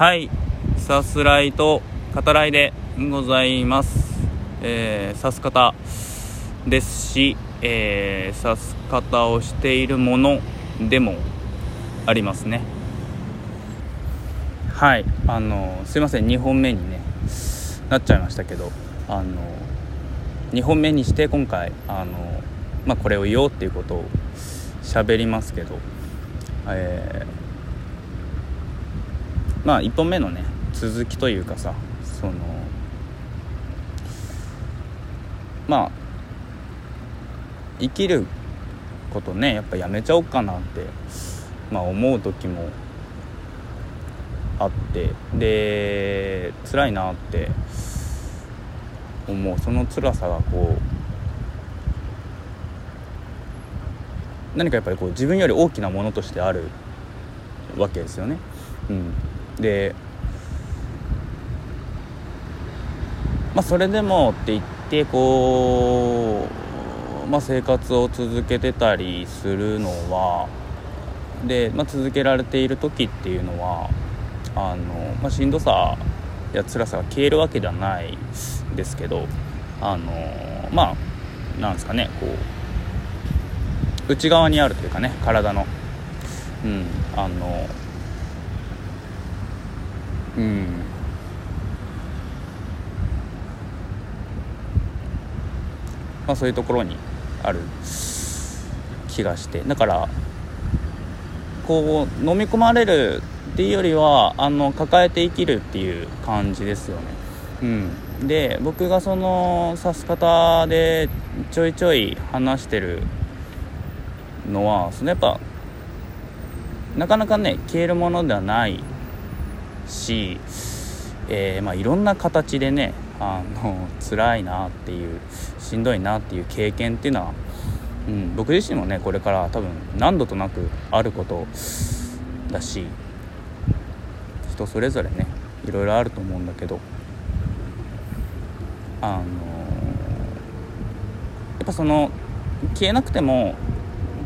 はい。さすらいと語らいでございます。えー、刺す方ですし、えー、刺す方をしているものでもありますね。はい。あのすいません。2本目にねなっちゃいましたけどあの2本目にして今回あの、まあ、これを言おうっていうことを喋りますけど、えー、まあ1本目のね続きというかさそのまあ生きることねやっぱやめちゃおうかなって、まあ、思う時もあってで辛いなって思うその辛さがこう何かやっぱりこう自分より大きなものとしてあるわけですよね。うん、でまあそれでもって言ってこう、まあ、生活を続けてたりするのはで、まあ、続けられている時っていうのはあの、まあ、しんどさや辛さが消えるわけではないですけどあのまあなんですかねこう内側にあるというかね体の。うんあのうん。まあそういうところにある気がして。だからこう飲み込まれるっていうよりはあの抱えて生きるっていう感じですよね。うん、で僕がその指す方でちょいちょい話してるのはそのやっぱなかなかね消えるものではないし、えー、まあ、いろんな形でねあの 辛いなっていうしんどいなっていう経験っていうのは、うん、僕自身もねこれから多分何度となくあることだし人それぞれねいろいろあると思うんだけどあのやっぱその消えなくても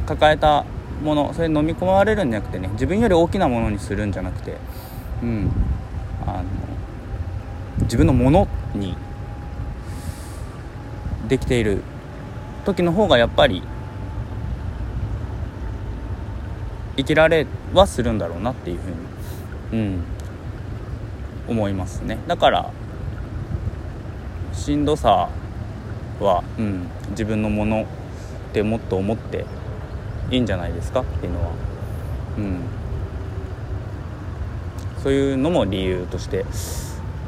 抱えたものそれ飲み込まれるんじゃなくてね自分より大きなものにするんじゃなくてうん。あの自分のものにできている時の方がやっぱり生きられはするんだろうなっていうふうに、うん、思いますね。だからしんどさは、うん、自分のものってもっと思っていいんじゃないですかっていうのは、うん、そういうのも理由として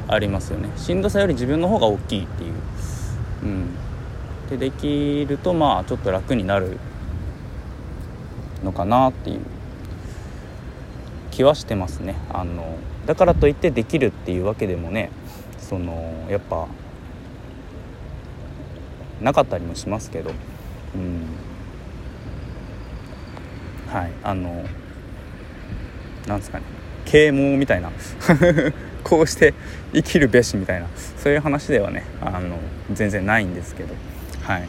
ありますよね。しんどさより自分の方が大きいっていう、うん、でできるとまあちょっと楽になるのかなっていう気はしてますね。あのだからといってできるっていうわけでもねそのやっぱなかったりもしますけど。うん。はいあのなんですかね。啓蒙みたいな。こうして生きるべしみたいな。そういう話ではねあの全然ないんですけど。はい。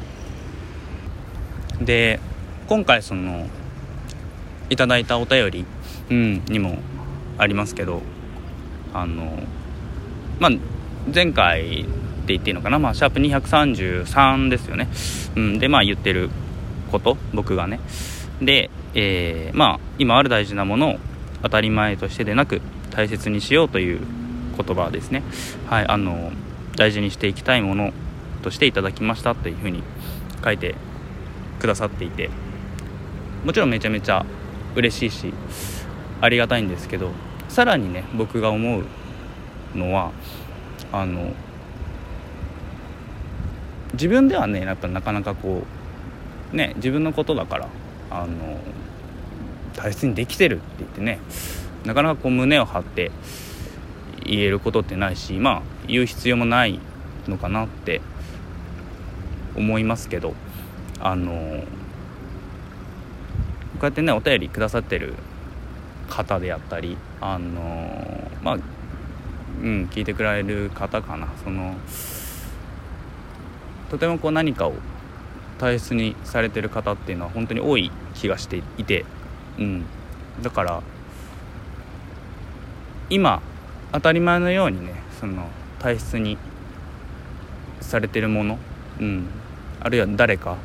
で今回そのいただいたお便りうん、にもありますけどあのまあ前回って言っていいのかな、まあ、シャープ233ですよね、うん、でまあ言ってること僕がね。で、えー、まあ今ある大事なものを当たり前としてでなく大切にしようという言葉ですね。はいあの大事にしていきたいものとしていただきましたというふうに書いてくださっていてもちろんめちゃめちゃ嬉しいしありがたいんですけどさらにね僕が思うのはあの自分ではねやっぱなかなかこうね自分のことだからあの大切にできてるって言ってねなかなかこう胸を張って言えることってないしまあ言う必要もないのかなって思いますけどあのこうやってねお便りくださってる方であったりあのまあうん聞いてくれる方かな。そのとてもこう何かを大切にされてる方っていうのは本当に多い気がしていて、うん、だから今当たり前のようにねその体質にされてるもの、うん、あるいは誰か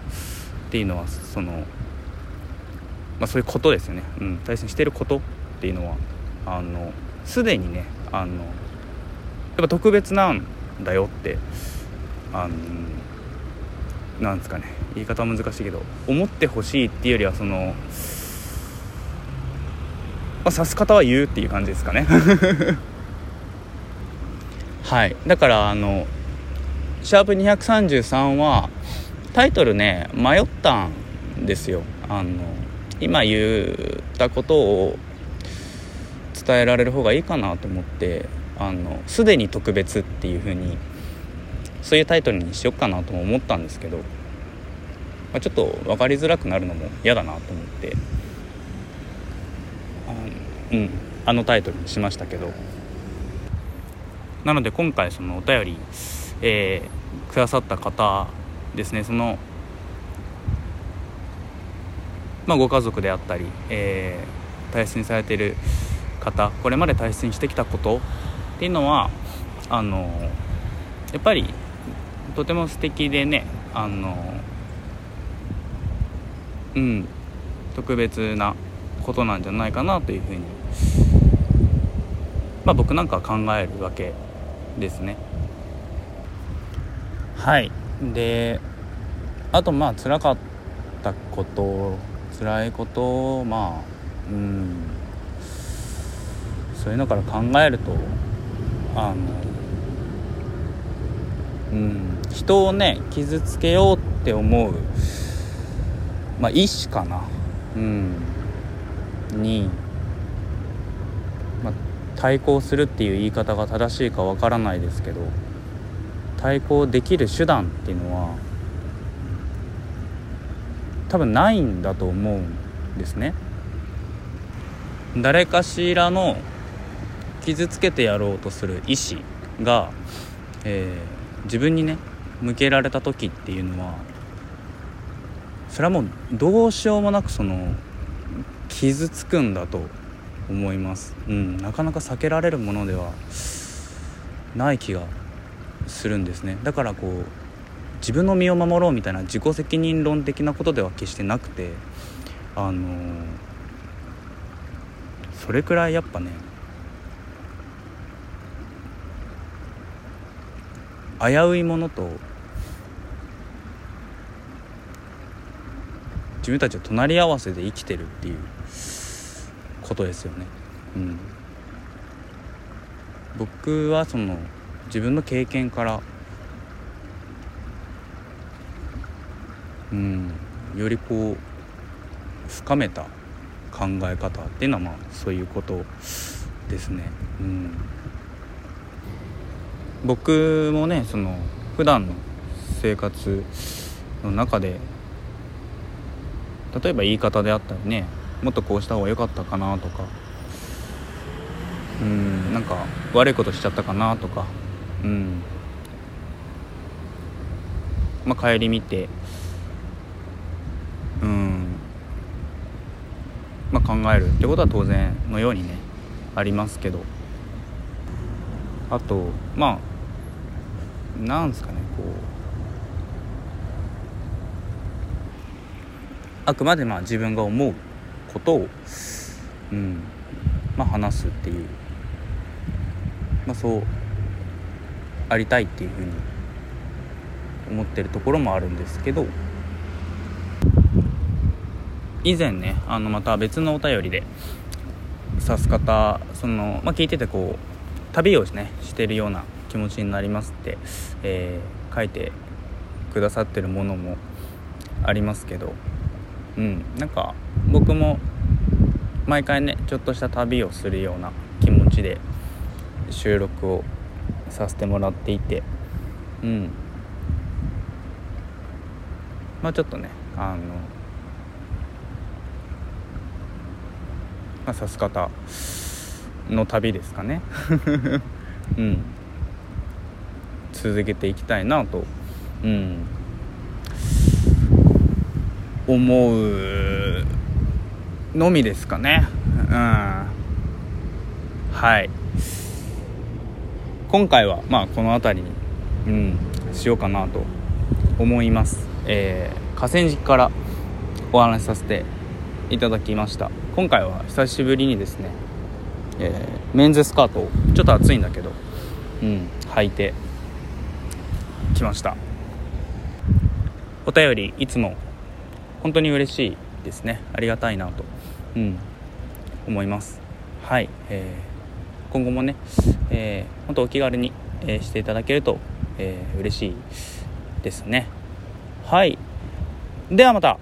っていうのはその、まあ、そういうことですよね、うん、対戦してることっていうのはあのすでにねあのやっぱ特別なんだよってあのなんですかね。言い方は難しいけど思ってほしいっていうよりはその、まあ、指す方は言うっていう感じですかね。はい。だからあのシャープ233はタイトルね迷ったんですよ。あの今言ったことを伝えられる方がいいかなと思ってあのすでに特別っていう風にそういうタイトルにしよっかなとも思ったんですけど、まあ、ちょっと分かりづらくなるのも嫌だなと思って,、うん、あのタイトルにしましたけど。なので今回そのお便り、えー、くださった方ですね。その、まあ、ご家族であったり、えー、大切にされている方これまで大切にしてきたことっていうのはあのやっぱりとても素敵でねあのうん特別なことなんじゃないかなというふうにまあ僕なんか考えるわけですね。はい。であとまあ辛かったこと辛いことまあうん。そういうのから考えるとあのうん。人をね傷つけようって思うまあ意志かな。うん。に、対抗するっていう言い方が正しいかわからないですけど対抗できる手段っていうのは多分ないんだと思うんですね。誰かしらの傷つけてやろうとする意志が、えー、自分にね向けられた時っていうのはそれはもうどうしようもなくその傷つくんだと思います、うん、なかなか避けられるものではない気がするんですね。だからこう自分の身を守ろうみたいな自己責任論的なことでは決してなくてあの、それくらいやっぱね危ういものと自分たちは隣り合わせで生きてるっていうことですよね。うん、僕はその自分の経験からうんよりこう深めた考え方っていうのはまあそういうことですね。うん、僕もねその普段の生活の中で例えば言い方であったりねもっとこうした方が良かったかなとか。うんなんか悪いことしちゃったかなとか。うん。まあ帰り見て。うん。まあ考える。ってことは当然のようにねありますけど。あとまあなんですかねこう。あくまでまあ自分が思う。ことを、うんまあ、話すっていう、まあ、そうありたいっていうふうに思ってるところもあるんですけど以前ねあのまた別のお便りで指す方その、まあ、聞いててこう旅をねしてるような気持ちになりますって、えー、書いてくださってるものもありますけどうん。なんか僕も毎回ねちょっとした旅をするような気持ちで収録をさせてもらっていてうん。まあちょっとねあのまあさす方の旅ですかね。うん。続けていきたいなと。うん。思うのみですかね。うん。はい。今回はまあこの辺りにうんしようかなと思います。えー、河川敷からお話しさせていただきました。今回は久しぶりにですね、えー、メンズスカートをちょっと暑いんだけどうん履いてきました。お便りいつも本当に嬉しいですね。ありがたいなと、うん、思います。はい、えー、今後もね、えー、本当お気軽に、えー、していただけると、えー、嬉しいですね。はい。ではまた。